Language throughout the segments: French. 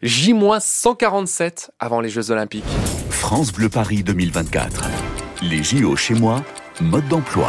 J-147 avant les Jeux Olympiques. France Bleu Paris 2024. Les JO chez moi, mode d'emploi.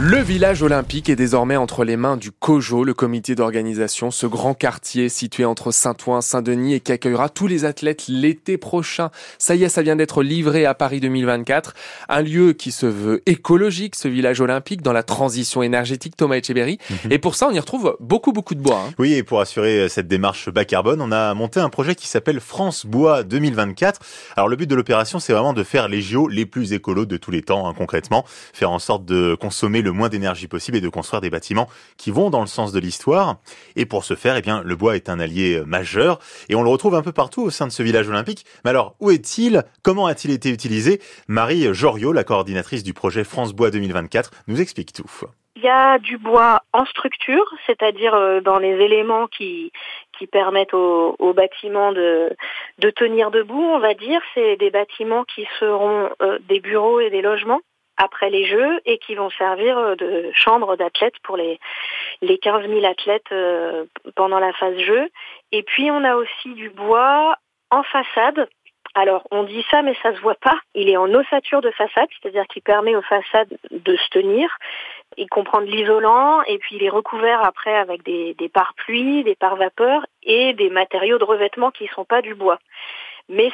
Le village olympique est désormais entre les mains du COJO, le comité d'organisation, ce grand quartier situé entre Saint-Ouen, Saint-Denis et qui accueillera tous les athlètes l'été prochain. Ça y est, ça vient d'être livré à Paris 2024. Un lieu qui se veut écologique, ce village olympique, dans la transition énergétique, Thomas Etcheberry. Mhm. Et pour ça, on y retrouve beaucoup, beaucoup de bois. Hein. Oui, et pour assurer euh, cette démarche bas carbone, on a monté un projet qui s'appelle France Bois 2024. Alors le but de l'opération, c'est vraiment de faire les JO les plus écolos de tous les temps, hein, concrètement. Faire en sorte de consommer le moins d'énergie possible et de construire des bâtiments qui vont dans le sens de l'histoire. Et pour ce faire, eh bien, le bois est un allié euh, majeur et on le retrouve un peu partout au sein de ce village olympique. Mais alors, où est-il? Comment a-t-il été utilisé? Marie Joriot, la coordinatrice du projet France Bois 2024, nous explique tout. Il y a du bois en structure, c'est-à-dire euh, dans les éléments qui, qui permettent aux, bâtiments de, de tenir debout, on va dire. C'est des bâtiments qui seront euh, des bureaux et des logements après les Jeux et qui vont servir euh, de chambre d'athlètes pour les, les 15 000 athlètes euh, pendant la phase Jeux. Et puis on a aussi du bois en façade. Alors on dit ça mais ça se voit pas. Il est en ossature de façade, c'est-à-dire qu'il permet aux façades de se tenir. Il comprend de l'isolant et puis il est recouvert après avec des, des pare-pluies, des pare-vapeurs et des matériaux de revêtement qui ne sont pas du bois mais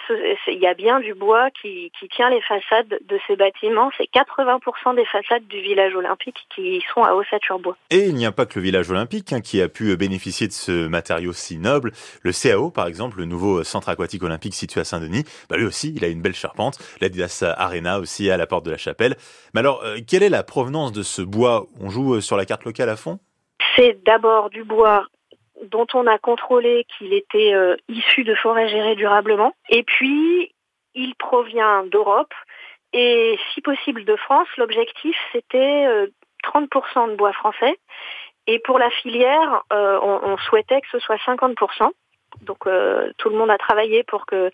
il y a bien du bois qui, tient les façades de ces bâtiments. C'est 80% des façades du village olympique qui sont à ossature bois. Et il n'y a pas que le village olympique hein, qui a pu bénéficier de ce matériau si noble. Le CAO, par exemple, le nouveau centre aquatique olympique situé à Saint-Denis, bah lui aussi, il a une belle charpente. L'Adidas Arena aussi à la porte de la chapelle. Mais alors, euh, quelle est la provenance de ce bois? On joue euh, sur la carte locale à fond? C'est d'abord du bois dont on a contrôlé qu'il était euh, issu de forêts gérées durablement. Et puis, il provient d'Europe et si possible de France. L'objectif, c'était 30% euh, de bois français. Et pour la filière, euh, on, souhaitait que ce soit 50%. Donc tout le monde a travaillé pour que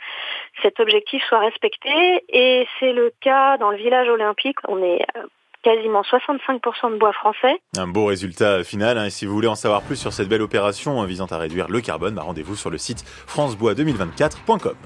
cet objectif soit respecté et c'est le cas dans le village olympique. On est quasiment 65% de bois français. Un beau résultat final. Hein. Et si vous voulez en savoir plus sur cette belle opération hein, visant à réduire le carbone, bah, rendez-vous sur le site francebois2024.com.